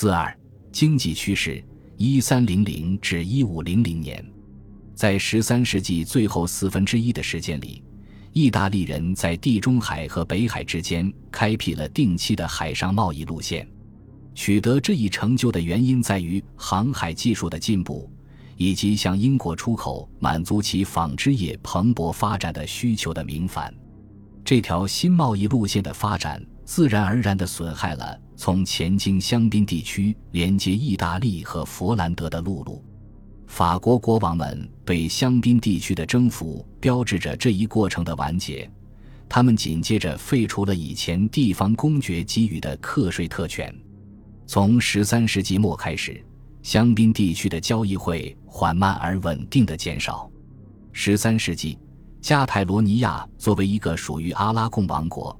四二经济趋势：一三零零至一五零零年，在十三世纪最后四分之一的时间里，意大利人在地中海和北海之间开辟了定期的海上贸易路线。取得这一成就的原因在于航海技术的进步，以及向英国出口满足其纺织业蓬勃发展的需求的明矾。这条新贸易路线的发展，自然而然地损害了从前经香槟地区连接意大利和佛兰德的陆路。法国国王们对香槟地区的征服，标志着这一过程的完结。他们紧接着废除了以前地方公爵给予的课税特权。从十三世纪末开始，香槟地区的交易会缓慢而稳定的减少。十三世纪，加泰罗尼亚作为一个属于阿拉贡王国，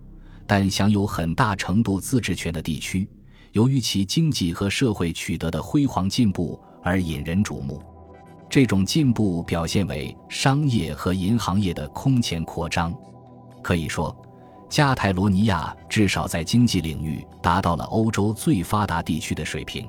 但享有很大程度自治权的地区，由于其经济和社会取得的辉煌进步而引人瞩目。这种进步表现为商业和银行业的空前扩张。可以说。加泰罗尼亚至少在经济领域达到了欧洲最发达地区的水平。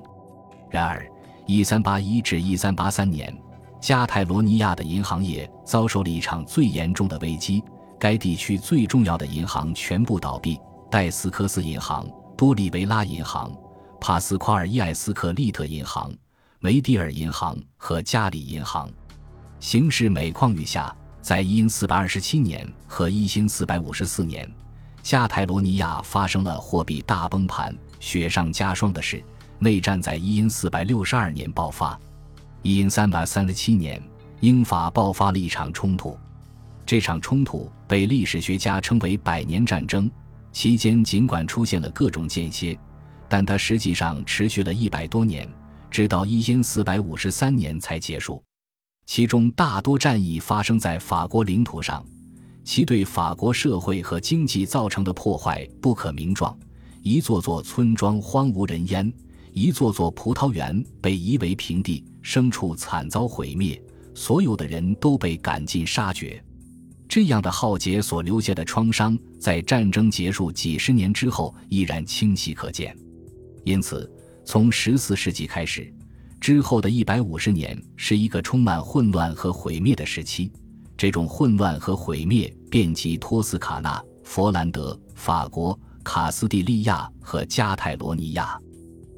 然而，1381至1383年，加泰罗尼亚的银行业遭受了一场最严重的危机。该地区最重要的银行全部倒闭：戴斯科斯银行、多利维拉银行、帕斯夸尔伊埃斯克利特银行、梅迪尔银行和加里银行。形势每况愈下，在一四二七年和一四百五十四年。加泰罗尼亚发生了货币大崩盘，雪上加霜的是，内战在一因四百六十二年爆发。一因三百三十七年，英法爆发了一场冲突，这场冲突被历史学家称为百年战争。期间尽管出现了各种间歇，但它实际上持续了一百多年，直到一因四百五十三年才结束。其中大多战役发生在法国领土上。其对法国社会和经济造成的破坏不可名状，一座座村庄荒无人烟，一座座葡萄园被夷为平地，牲畜惨遭毁灭，所有的人都被赶尽杀绝。这样的浩劫所留下的创伤，在战争结束几十年之后依然清晰可见。因此，从十四世纪开始，之后的一百五十年是一个充满混乱和毁灭的时期。这种混乱和毁灭遍及托斯卡纳、佛兰德、法国、卡斯蒂利亚和加泰罗尼亚。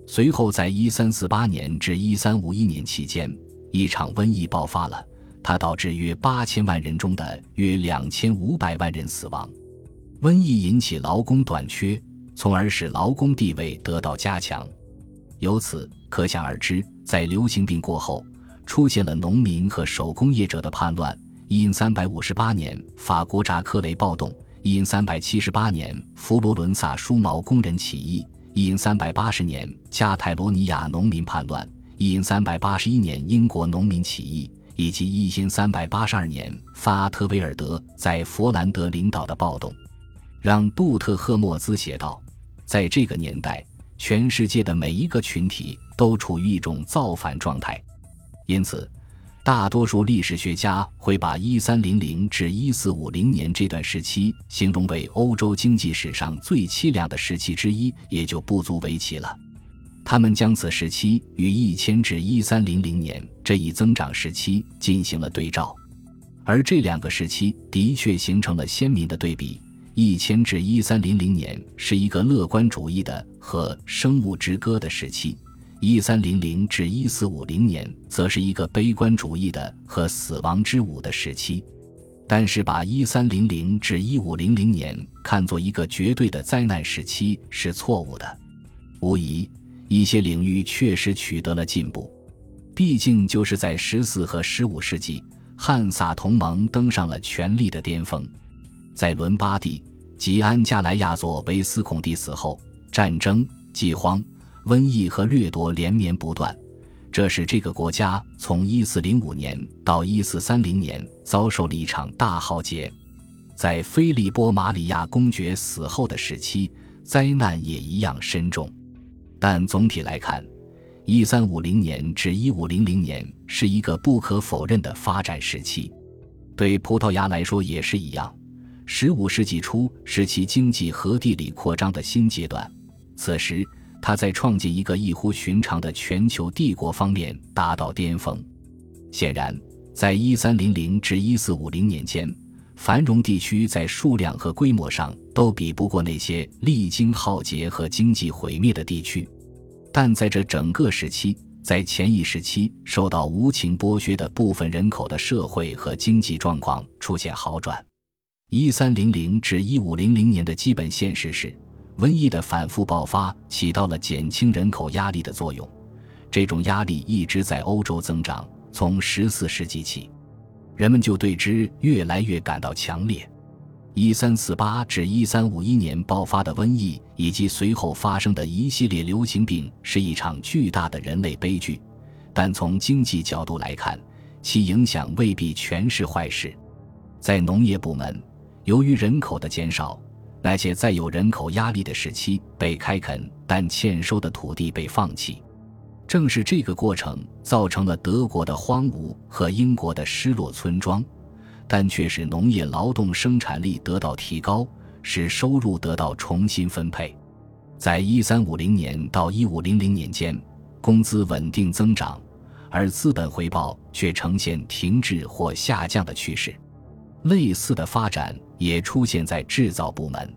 随后，在1348年至1351年期间，一场瘟疫爆发了，它导致约8000万人中的约2500万人死亡。瘟疫引起劳工短缺，从而使劳工地位得到加强。由此可想而知，在流行病过后，出现了农民和手工业者的叛乱。因三百五十八年，法国扎科雷暴动；因三百七十八年，佛罗伦萨梳毛工人起义；因三百八十年，加泰罗尼亚农民叛乱；因三百八十一年，英国农民起义，以及一因三百八十二年，范阿特维尔德在佛兰德领导的暴动，让杜特赫莫兹写道：“在这个年代，全世界的每一个群体都处于一种造反状态，因此。”大多数历史学家会把1300至1450年这段时期形容为欧洲经济史上最凄凉的时期之一，也就不足为奇了。他们将此时期与1000至1300年这一增长时期进行了对照，而这两个时期的确形成了鲜明的对比。1000至1300年是一个乐观主义的和生物之歌的时期。一三零零至一四五零年，则是一个悲观主义的和死亡之舞的时期。但是，把一三零零至一五零零年看作一个绝对的灾难时期是错误的。无疑，一些领域确实取得了进步。毕竟，就是在十四和十五世纪，汉萨同盟登上了权力的巅峰。在伦巴第及安加莱亚佐维斯孔蒂死后，战争、饥荒。瘟疫和掠夺连绵不断，这使这个国家从1405年到1430年遭受了一场大浩劫。在菲利波·马里亚公爵死后的时期，灾难也一样深重。但总体来看，1350年至1500年是一个不可否认的发展时期。对葡萄牙来说也是一样。15世纪初是其经济和地理扩张的新阶段，此时。他在创建一个异乎寻常的全球帝国方面达到巅峰。显然，在1300至1450年间，繁荣地区在数量和规模上都比不过那些历经浩劫和经济毁灭的地区。但在这整个时期，在前一时期受到无情剥削的部分人口的社会和经济状况出现好转。一三零零至一五零零年的基本现实是，瘟疫的反复爆发起到了减轻人口压力的作用。这种压力一直在欧洲增长，从十四世纪起，人们就对之越来越感到强烈。一三四八至一三五一年爆发的瘟疫以及随后发生的一系列流行病是一场巨大的人类悲剧，但从经济角度来看，其影响未必全是坏事。在农业部门，由于人口的减少，那些在有人口压力的时期被开垦但欠收的土地被放弃，正是这个过程造成了德国的荒芜和英国的失落村庄。但却使农业劳动生产力得到提高，使收入得到重新分配。在一三五零年到一五零零年间，工资稳定增长，而资本回报却呈现停滞或下降的趋势。类似的发展也出现在制造部门。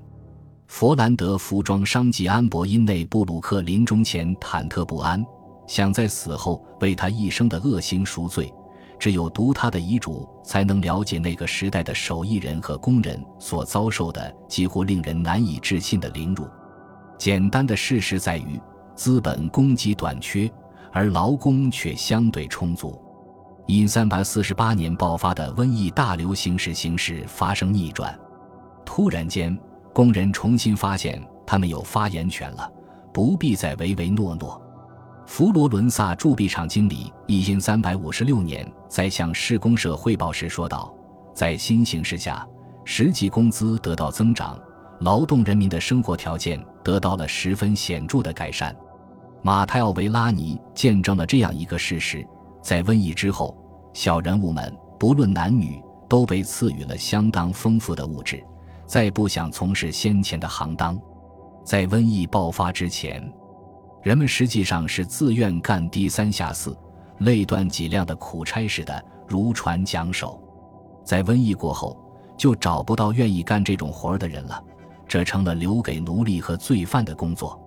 佛兰德服装商吉安博因内布鲁克临终前忐忑不安，想在死后为他一生的恶行赎罪。只有读他的遗嘱，才能了解那个时代的手艺人和工人所遭受的几乎令人难以置信的凌辱。简单的事实在于，资本供给短缺，而劳工却相对充足。因三百四十八年爆发的瘟疫大流行使形势发生逆转，突然间，工人重新发现他们有发言权了，不必再唯唯诺诺。佛罗伦萨铸币厂经理一因三百五十六年在向市公社汇报时说道：“在新形势下，实际工资得到增长，劳动人民的生活条件得到了十分显著的改善。”马泰奥维拉尼见证了这样一个事实：在瘟疫之后，小人物们不论男女都被赐予了相当丰富的物质，再不想从事先前的行当。在瘟疫爆发之前。人们实际上是自愿干低三下四、累断脊梁的苦差事的，如船桨手。在瘟疫过后，就找不到愿意干这种活儿的人了，这成了留给奴隶和罪犯的工作。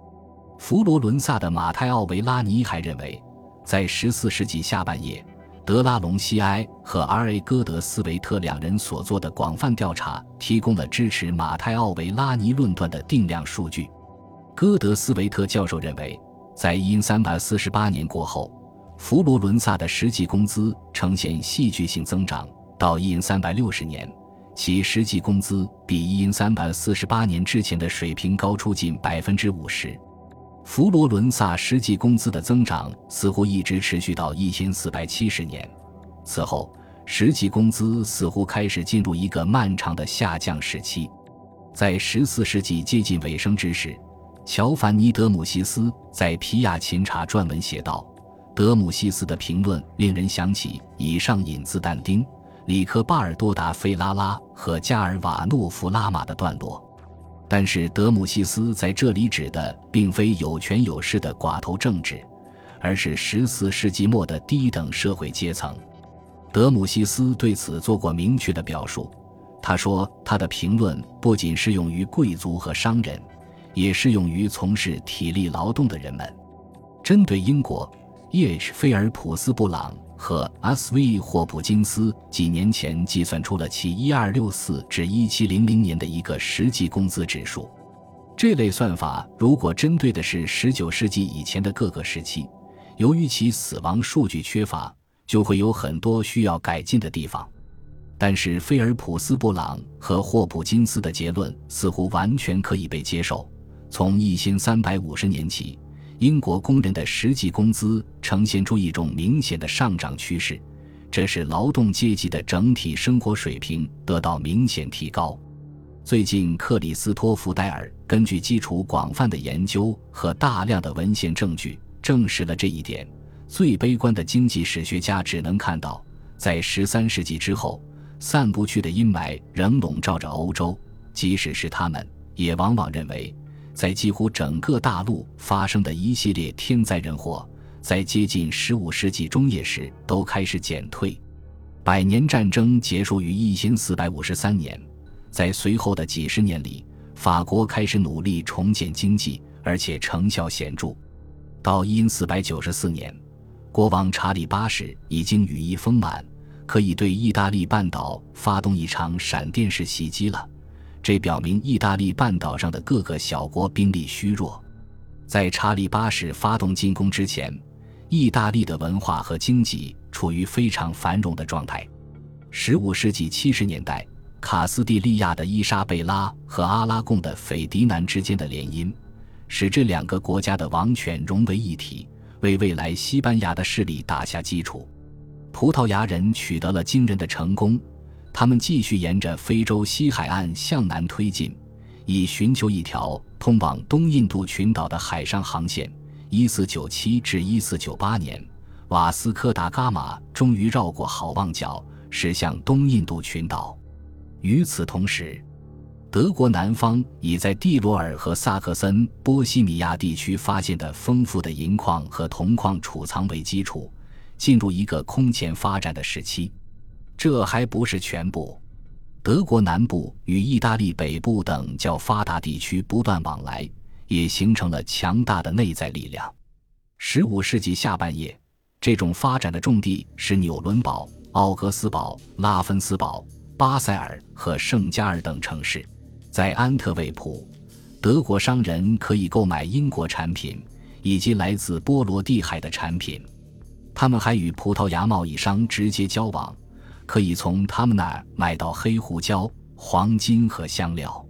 佛罗伦萨的马泰奥维拉尼还认为，在14世纪下半叶，德拉隆西埃和 R.A. 戈德斯维特两人所做的广泛调查，提供了支持马泰奥维拉尼论断的定量数据。戈德斯维特教授认为。在因三百四十八年过后，佛罗伦萨的实际工资呈现戏剧性增长。到因三百六十年，其实际工资比因三百四十八年之前的水平高出近百分之五十。佛罗伦萨实际工资的增长似乎一直持续到一千四百七十年，此后实际工资似乎开始进入一个漫长的下降时期。在十四世纪接近尾声之时。乔凡尼·德姆西斯在皮亚琴察撰文写道：“德姆西斯的评论令人想起以上引自但丁、里克巴尔多达费拉拉和加尔瓦诺夫拉玛的段落。但是，德姆西斯在这里指的并非有权有势的寡头政治，而是十四世纪末的低等社会阶层。德姆西斯对此做过明确的表述。他说，他的评论不仅适用于贵族和商人。”也适用于从事体力劳动的人们。针对英国，E.H. 菲尔普斯布朗和 S.V. 霍普金斯几年前计算出了其1264至1700年的一个实际工资指数。这类算法如果针对的是19世纪以前的各个时期，由于其死亡数据缺乏，就会有很多需要改进的地方。但是菲尔普斯布朗和霍普金斯的结论似乎完全可以被接受。从一千三百五十年起，英国工人的实际工资呈现出一种明显的上涨趋势，这使劳动阶级的整体生活水平得到明显提高。最近，克里斯托弗·戴尔根据基础广泛的研究和大量的文献证据，证实了这一点。最悲观的经济史学家只能看到，在十三世纪之后，散不去的阴霾仍笼罩着欧洲，即使是他们，也往往认为。在几乎整个大陆发生的一系列天灾人祸，在接近十五世纪中叶时都开始减退。百年战争结束于一千四百五十三年，在随后的几十年里，法国开始努力重建经济，而且成效显著。到一四百九十四年，国王查理八世已经羽翼丰满，可以对意大利半岛发动一场闪电式袭击了。这表明意大利半岛上的各个小国兵力虚弱。在查理八世发动进攻之前，意大利的文化和经济处于非常繁荣的状态。十五世纪七十年代，卡斯蒂利亚的伊莎贝拉和阿拉贡的斐迪南之间的联姻，使这两个国家的王权融为一体，为未来西班牙的势力打下基础。葡萄牙人取得了惊人的成功。他们继续沿着非洲西海岸向南推进，以寻求一条通往东印度群岛的海上航线。1497至1498年，瓦斯科达伽马终于绕过好望角，驶向东印度群岛。与此同时，德国南方以在蒂罗尔和萨克森波西米亚地区发现的丰富的银矿和铜矿储藏为基础，进入一个空前发展的时期。这还不是全部，德国南部与意大利北部等较发达地区不断往来，也形成了强大的内在力量。十五世纪下半叶，这种发展的重地是纽伦堡、奥格斯堡、拉芬斯堡、巴塞尔和圣加尔等城市。在安特卫普，德国商人可以购买英国产品以及来自波罗的海的产品，他们还与葡萄牙贸易商直接交往。可以从他们那儿买到黑胡椒、黄金和香料。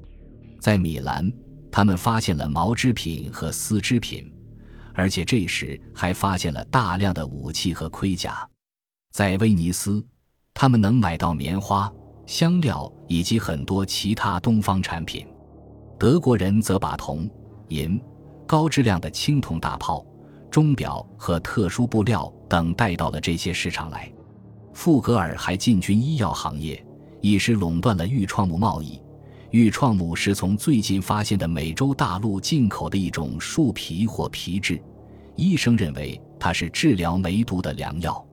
在米兰，他们发现了毛织品和丝织品，而且这时还发现了大量的武器和盔甲。在威尼斯，他们能买到棉花、香料以及很多其他东方产品。德国人则把铜、银、高质量的青铜大炮、钟表和特殊布料等带到了这些市场来。富格尔还进军医药行业，一时垄断了愈创木贸易。愈创木是从最近发现的美洲大陆进口的一种树皮或皮质，医生认为它是治疗梅毒的良药。